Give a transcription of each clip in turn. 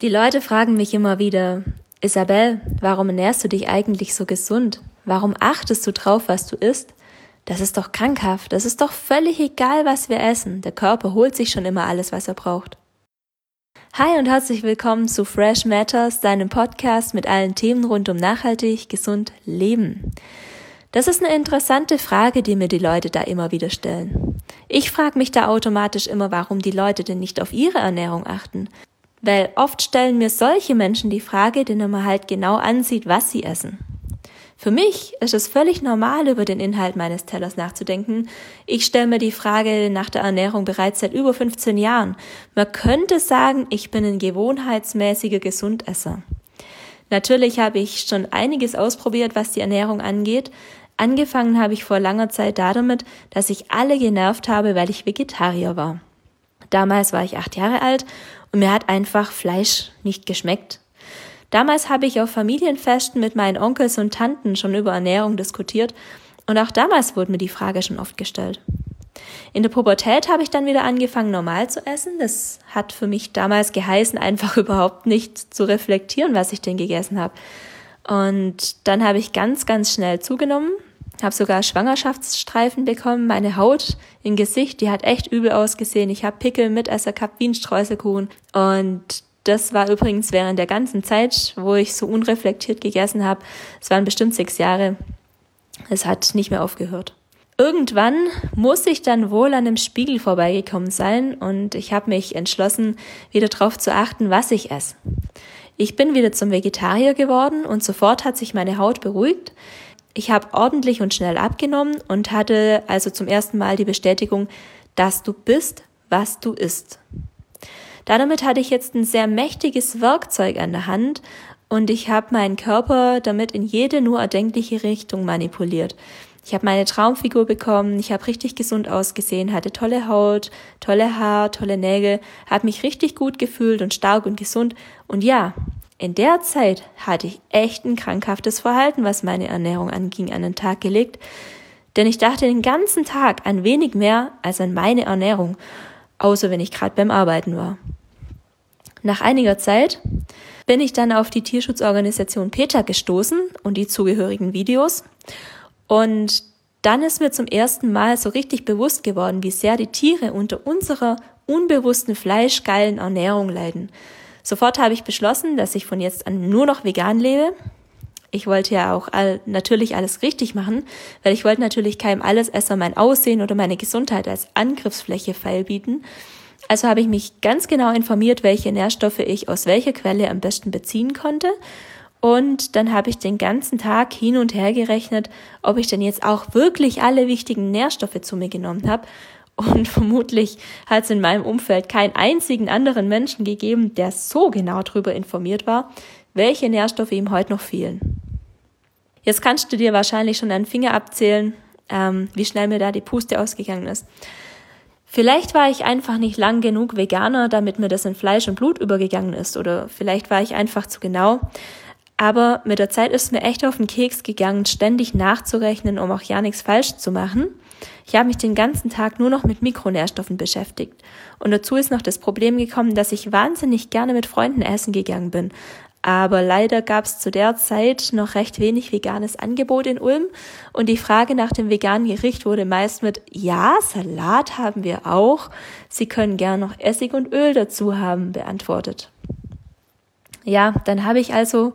Die Leute fragen mich immer wieder, Isabel, warum ernährst du dich eigentlich so gesund? Warum achtest du drauf, was du isst? Das ist doch krankhaft. Das ist doch völlig egal, was wir essen. Der Körper holt sich schon immer alles, was er braucht. Hi und herzlich willkommen zu Fresh Matters, deinem Podcast mit allen Themen rund um nachhaltig, gesund Leben. Das ist eine interessante Frage, die mir die Leute da immer wieder stellen. Ich frage mich da automatisch immer, warum die Leute denn nicht auf ihre Ernährung achten. Weil oft stellen mir solche Menschen die Frage, denen man halt genau ansieht, was sie essen. Für mich ist es völlig normal, über den Inhalt meines Tellers nachzudenken. Ich stelle mir die Frage nach der Ernährung bereits seit über 15 Jahren. Man könnte sagen, ich bin ein gewohnheitsmäßiger Gesundesser. Natürlich habe ich schon einiges ausprobiert, was die Ernährung angeht. Angefangen habe ich vor langer Zeit damit, dass ich alle genervt habe, weil ich Vegetarier war. Damals war ich acht Jahre alt und mir hat einfach Fleisch nicht geschmeckt. Damals habe ich auf Familienfesten mit meinen Onkels und Tanten schon über Ernährung diskutiert und auch damals wurde mir die Frage schon oft gestellt. In der Pubertät habe ich dann wieder angefangen, normal zu essen. Das hat für mich damals geheißen, einfach überhaupt nicht zu reflektieren, was ich denn gegessen habe. Und dann habe ich ganz, ganz schnell zugenommen, habe sogar Schwangerschaftsstreifen bekommen. Meine Haut im Gesicht, die hat echt übel ausgesehen. Ich habe Pickel, Mitesser gehabt wie ein Streuselkuchen. Und das war übrigens während der ganzen Zeit, wo ich so unreflektiert gegessen habe. Es waren bestimmt sechs Jahre. Es hat nicht mehr aufgehört. Irgendwann muss ich dann wohl an einem Spiegel vorbeigekommen sein und ich habe mich entschlossen, wieder darauf zu achten, was ich esse. Ich bin wieder zum Vegetarier geworden und sofort hat sich meine Haut beruhigt. Ich habe ordentlich und schnell abgenommen und hatte also zum ersten Mal die Bestätigung, dass du bist, was du isst. Damit hatte ich jetzt ein sehr mächtiges Werkzeug an der Hand und ich habe meinen Körper damit in jede nur erdenkliche Richtung manipuliert. Ich habe meine Traumfigur bekommen, ich habe richtig gesund ausgesehen, hatte tolle Haut, tolle Haar, tolle Nägel, habe mich richtig gut gefühlt und stark und gesund. Und ja, in der Zeit hatte ich echt ein krankhaftes Verhalten, was meine Ernährung anging, an den Tag gelegt. Denn ich dachte den ganzen Tag an wenig mehr als an meine Ernährung, außer wenn ich gerade beim Arbeiten war. Nach einiger Zeit bin ich dann auf die Tierschutzorganisation PETA gestoßen und die zugehörigen Videos. Und dann ist mir zum ersten Mal so richtig bewusst geworden, wie sehr die Tiere unter unserer unbewussten fleischgeilen Ernährung leiden. Sofort habe ich beschlossen, dass ich von jetzt an nur noch vegan lebe. Ich wollte ja auch all, natürlich alles richtig machen, weil ich wollte natürlich keinem Allesesser mein Aussehen oder meine Gesundheit als Angriffsfläche feilbieten. Also habe ich mich ganz genau informiert, welche Nährstoffe ich aus welcher Quelle am besten beziehen konnte. Und dann habe ich den ganzen Tag hin und her gerechnet, ob ich denn jetzt auch wirklich alle wichtigen Nährstoffe zu mir genommen habe. Und vermutlich hat es in meinem Umfeld keinen einzigen anderen Menschen gegeben, der so genau darüber informiert war, welche Nährstoffe ihm heute noch fehlen. Jetzt kannst du dir wahrscheinlich schon einen Finger abzählen, ähm, wie schnell mir da die Puste ausgegangen ist. Vielleicht war ich einfach nicht lang genug Veganer, damit mir das in Fleisch und Blut übergegangen ist, oder vielleicht war ich einfach zu genau. Aber mit der Zeit ist mir echt auf den Keks gegangen, ständig nachzurechnen, um auch ja nichts falsch zu machen. Ich habe mich den ganzen Tag nur noch mit Mikronährstoffen beschäftigt. Und dazu ist noch das Problem gekommen, dass ich wahnsinnig gerne mit Freunden essen gegangen bin. Aber leider gab es zu der Zeit noch recht wenig veganes Angebot in Ulm und die Frage nach dem veganen Gericht wurde meist mit Ja, Salat haben wir auch. Sie können gern noch Essig und Öl dazu haben beantwortet. Ja, dann habe ich also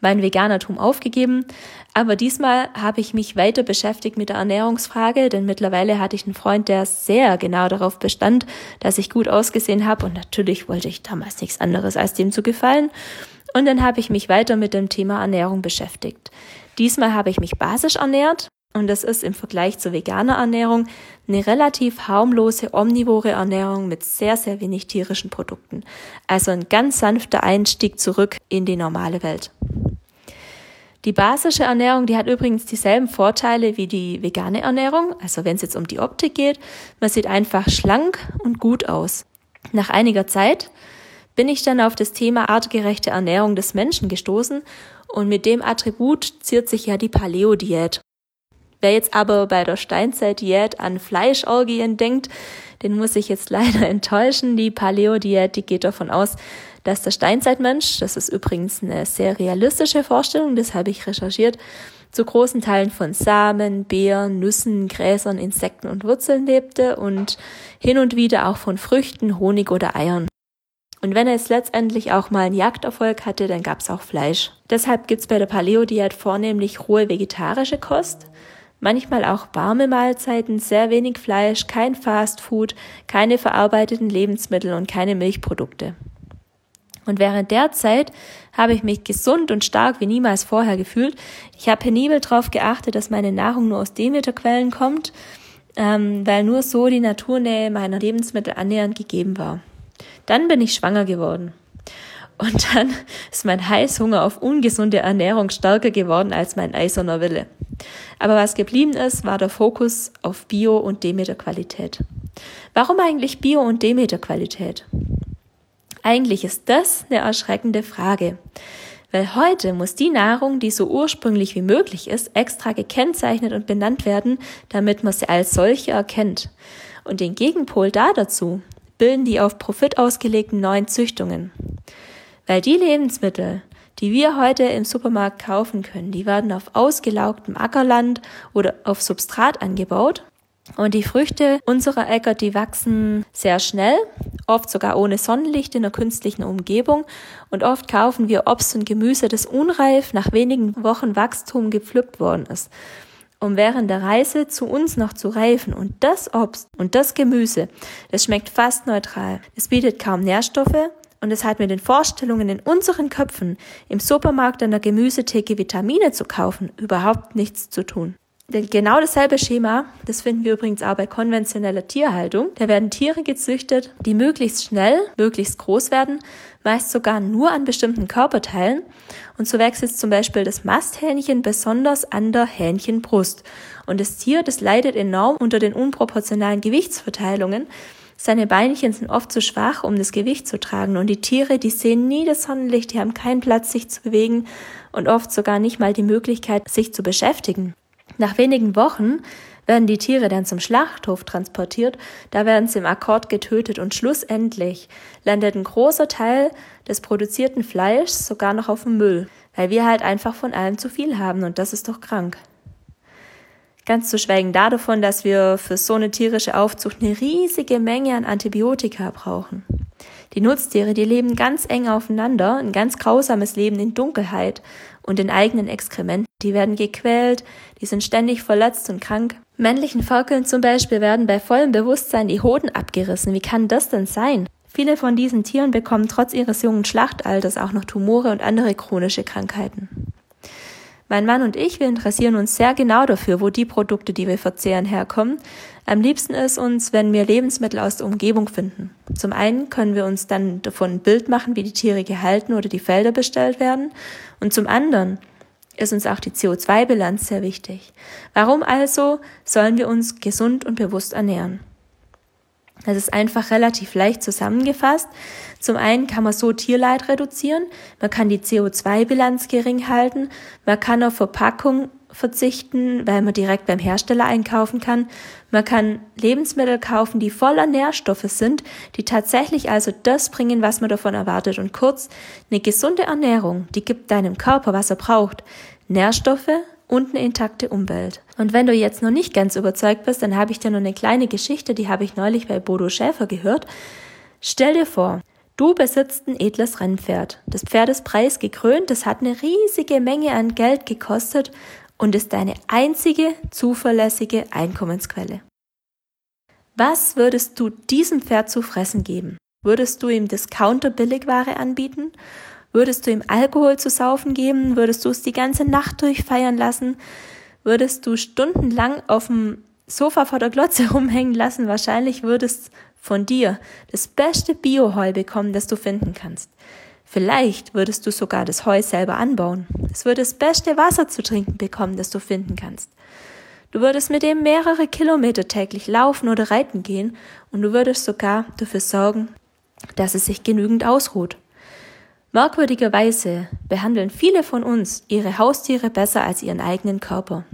mein Veganertum aufgegeben, aber diesmal habe ich mich weiter beschäftigt mit der Ernährungsfrage, denn mittlerweile hatte ich einen Freund, der sehr genau darauf bestand, dass ich gut ausgesehen habe und natürlich wollte ich damals nichts anderes als dem zu gefallen. Und dann habe ich mich weiter mit dem Thema Ernährung beschäftigt. Diesmal habe ich mich basisch ernährt und das ist im Vergleich zur veganer Ernährung eine relativ harmlose, omnivore Ernährung mit sehr, sehr wenig tierischen Produkten. Also ein ganz sanfter Einstieg zurück in die normale Welt. Die basische Ernährung, die hat übrigens dieselben Vorteile wie die vegane Ernährung. Also wenn es jetzt um die Optik geht, man sieht einfach schlank und gut aus. Nach einiger Zeit bin ich dann auf das Thema artgerechte Ernährung des Menschen gestoßen und mit dem Attribut ziert sich ja die Paleo-Diät. Wer jetzt aber bei der Steinzeit-Diät an Fleischorgien denkt, den muss ich jetzt leider enttäuschen. Die Paleo-Diät, die geht davon aus, dass der Steinzeitmensch, das ist übrigens eine sehr realistische Vorstellung, das habe ich recherchiert, zu großen Teilen von Samen, Beeren, Nüssen, Gräsern, Insekten und Wurzeln lebte und hin und wieder auch von Früchten, Honig oder Eiern. Und wenn er jetzt letztendlich auch mal einen Jagderfolg hatte, dann gab es auch Fleisch. Deshalb gibt's bei der Paleo-Diät vornehmlich rohe vegetarische Kost, manchmal auch warme Mahlzeiten, sehr wenig Fleisch, kein Fastfood, keine verarbeiteten Lebensmittel und keine Milchprodukte. Und während der Zeit habe ich mich gesund und stark wie niemals vorher gefühlt. Ich habe penibel darauf geachtet, dass meine Nahrung nur aus Demeterquellen kommt, ähm, weil nur so die Naturnähe meiner Lebensmittel annähernd gegeben war. Dann bin ich schwanger geworden. Und dann ist mein Heißhunger auf ungesunde Ernährung stärker geworden als mein eiserner Wille. Aber was geblieben ist, war der Fokus auf Bio- und Demeterqualität. Warum eigentlich Bio- und Demeterqualität? Eigentlich ist das eine erschreckende Frage. Weil heute muss die Nahrung, die so ursprünglich wie möglich ist, extra gekennzeichnet und benannt werden, damit man sie als solche erkennt. Und den Gegenpol da dazu bilden die auf Profit ausgelegten neuen Züchtungen. Weil die Lebensmittel, die wir heute im Supermarkt kaufen können, die werden auf ausgelaugtem Ackerland oder auf Substrat angebaut und die Früchte unserer Äcker, die wachsen sehr schnell, oft sogar ohne Sonnenlicht in der künstlichen Umgebung. Und oft kaufen wir Obst und Gemüse, das unreif nach wenigen Wochen Wachstum gepflückt worden ist, um während der Reise zu uns noch zu reifen. Und das Obst und das Gemüse, das schmeckt fast neutral. Es bietet kaum Nährstoffe, und es hat mit den Vorstellungen in unseren Köpfen, im Supermarkt an der Gemüsetheke Vitamine zu kaufen, überhaupt nichts zu tun. Genau dasselbe Schema, das finden wir übrigens auch bei konventioneller Tierhaltung. Da werden Tiere gezüchtet, die möglichst schnell, möglichst groß werden, meist sogar nur an bestimmten Körperteilen. Und so wächst jetzt zum Beispiel das Masthähnchen besonders an der Hähnchenbrust. Und das Tier, das leidet enorm unter den unproportionalen Gewichtsverteilungen. Seine Beinchen sind oft zu schwach, um das Gewicht zu tragen. Und die Tiere, die sehen nie das Sonnenlicht, die haben keinen Platz, sich zu bewegen und oft sogar nicht mal die Möglichkeit, sich zu beschäftigen. Nach wenigen Wochen werden die Tiere dann zum Schlachthof transportiert, da werden sie im Akkord getötet und schlussendlich landet ein großer Teil des produzierten Fleischs sogar noch auf dem Müll, weil wir halt einfach von allem zu viel haben und das ist doch krank. Ganz zu schweigen davon, dass wir für so eine tierische Aufzucht eine riesige Menge an Antibiotika brauchen. Die Nutztiere, die leben ganz eng aufeinander, ein ganz grausames Leben in Dunkelheit und in eigenen Exkrementen. Die werden gequält, die sind ständig verletzt und krank. Männlichen Ferkeln zum Beispiel werden bei vollem Bewusstsein die Hoden abgerissen. Wie kann das denn sein? Viele von diesen Tieren bekommen trotz ihres jungen Schlachtalters auch noch Tumore und andere chronische Krankheiten. Mein Mann und ich, wir interessieren uns sehr genau dafür, wo die Produkte, die wir verzehren, herkommen. Am liebsten ist uns, wenn wir Lebensmittel aus der Umgebung finden. Zum einen können wir uns dann davon ein Bild machen, wie die Tiere gehalten oder die Felder bestellt werden. Und zum anderen ist uns auch die CO2-Bilanz sehr wichtig. Warum also sollen wir uns gesund und bewusst ernähren? Das ist einfach relativ leicht zusammengefasst. Zum einen kann man so Tierleid reduzieren, man kann die CO2-Bilanz gering halten, man kann auf Verpackung verzichten, weil man direkt beim Hersteller einkaufen kann. Man kann Lebensmittel kaufen, die voller Nährstoffe sind, die tatsächlich also das bringen, was man davon erwartet. Und kurz, eine gesunde Ernährung, die gibt deinem Körper, was er braucht. Nährstoffe, und eine intakte Umwelt. Und wenn du jetzt noch nicht ganz überzeugt bist, dann habe ich dir noch eine kleine Geschichte, die habe ich neulich bei Bodo Schäfer gehört. Stell dir vor, du besitzt ein edles Rennpferd. Das Pferd ist preisgekrönt, es hat eine riesige Menge an Geld gekostet und ist deine einzige zuverlässige Einkommensquelle. Was würdest du diesem Pferd zu fressen geben? Würdest du ihm Discounter Billigware anbieten? Würdest du ihm Alkohol zu saufen geben? Würdest du es die ganze Nacht durchfeiern lassen? Würdest du stundenlang auf dem Sofa vor der Glotze rumhängen lassen? Wahrscheinlich würdest von dir das beste Bioheu bekommen, das du finden kannst. Vielleicht würdest du sogar das Heu selber anbauen. Es würde das beste Wasser zu trinken bekommen, das du finden kannst. Du würdest mit ihm mehrere Kilometer täglich laufen oder reiten gehen und du würdest sogar dafür sorgen, dass es sich genügend ausruht. Merkwürdigerweise behandeln viele von uns ihre Haustiere besser als ihren eigenen Körper.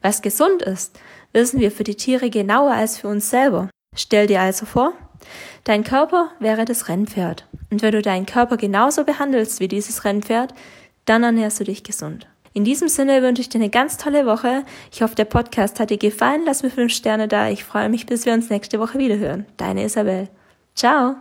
Was gesund ist, wissen wir für die Tiere genauer als für uns selber. Stell dir also vor, dein Körper wäre das Rennpferd. Und wenn du deinen Körper genauso behandelst wie dieses Rennpferd, dann ernährst du dich gesund. In diesem Sinne wünsche ich dir eine ganz tolle Woche. Ich hoffe, der Podcast hat dir gefallen. Lass mir fünf Sterne da. Ich freue mich, bis wir uns nächste Woche wieder hören. Deine Isabel. Ciao.